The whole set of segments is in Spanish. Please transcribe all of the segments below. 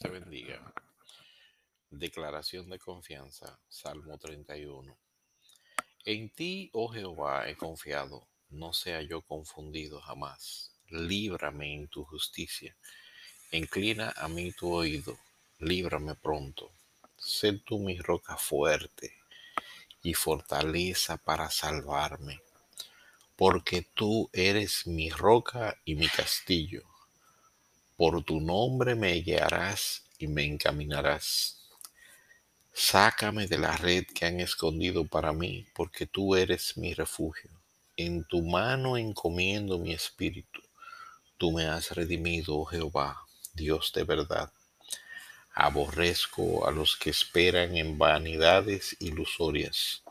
Te bendiga. Declaración de confianza, Salmo 31. En ti, oh Jehová, he confiado, no sea yo confundido jamás. Líbrame en tu justicia. Inclina a mí tu oído, líbrame pronto. Sé tú mi roca fuerte y fortaleza para salvarme, porque tú eres mi roca y mi castillo por tu nombre me guiarás y me encaminarás. Sácame de la red que han escondido para mí, porque tú eres mi refugio. En tu mano encomiendo mi espíritu. Tú me has redimido, oh Jehová, Dios de verdad. Aborrezco a los que esperan en vanidades ilusorias,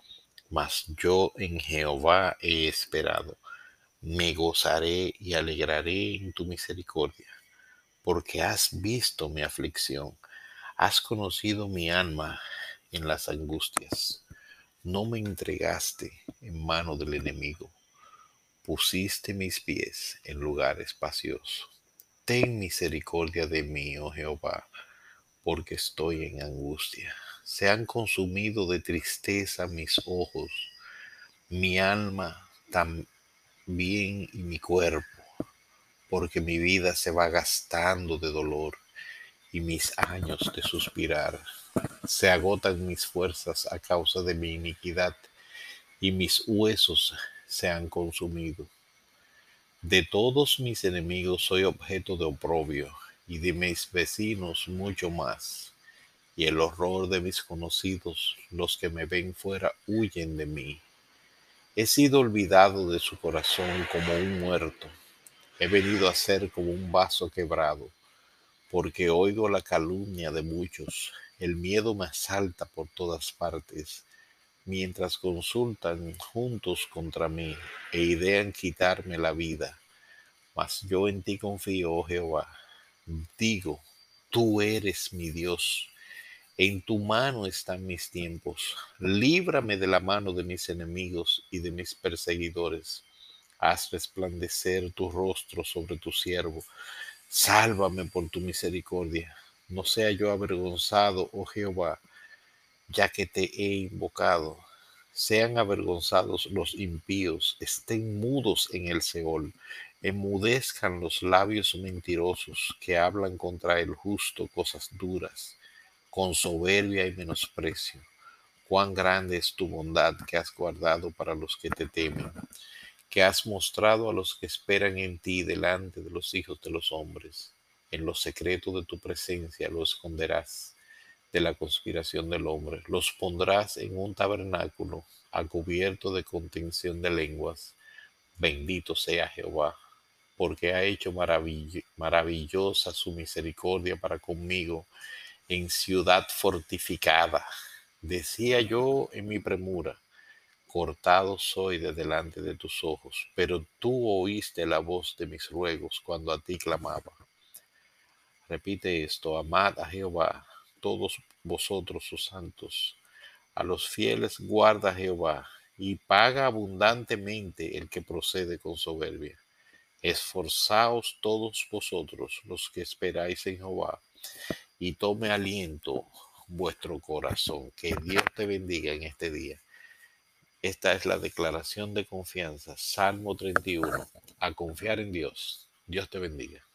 mas yo en Jehová he esperado. Me gozaré y alegraré en tu misericordia porque has visto mi aflicción, has conocido mi alma en las angustias. No me entregaste en mano del enemigo, pusiste mis pies en lugar espacioso. Ten misericordia de mí, oh Jehová, porque estoy en angustia. Se han consumido de tristeza mis ojos, mi alma también y mi cuerpo porque mi vida se va gastando de dolor y mis años de suspirar. Se agotan mis fuerzas a causa de mi iniquidad y mis huesos se han consumido. De todos mis enemigos soy objeto de oprobio y de mis vecinos mucho más. Y el horror de mis conocidos, los que me ven fuera, huyen de mí. He sido olvidado de su corazón como un muerto He venido a ser como un vaso quebrado, porque oigo la calumnia de muchos, el miedo me asalta por todas partes, mientras consultan juntos contra mí e idean quitarme la vida. Mas yo en ti confío, oh Jehová. Digo, tú eres mi Dios. En tu mano están mis tiempos. Líbrame de la mano de mis enemigos y de mis perseguidores haz resplandecer tu rostro sobre tu siervo. Sálvame por tu misericordia. No sea yo avergonzado, oh Jehová, ya que te he invocado. Sean avergonzados los impíos, estén mudos en el Seol, emudezcan los labios mentirosos que hablan contra el justo cosas duras, con soberbia y menosprecio. Cuán grande es tu bondad que has guardado para los que te temen que has mostrado a los que esperan en ti delante de los hijos de los hombres. En lo secreto de tu presencia lo esconderás de la conspiración del hombre. Los pondrás en un tabernáculo a cubierto de contención de lenguas. Bendito sea Jehová, porque ha hecho maravillosa su misericordia para conmigo en ciudad fortificada. Decía yo en mi premura, cortado soy de delante de tus ojos, pero tú oíste la voz de mis ruegos cuando a ti clamaba. Repite esto, amad a Jehová, todos vosotros sus santos, a los fieles guarda Jehová, y paga abundantemente el que procede con soberbia. Esforzaos todos vosotros los que esperáis en Jehová, y tome aliento vuestro corazón. Que Dios te bendiga en este día esta es la declaración de confianza, Salmo 31, a confiar en Dios. Dios te bendiga.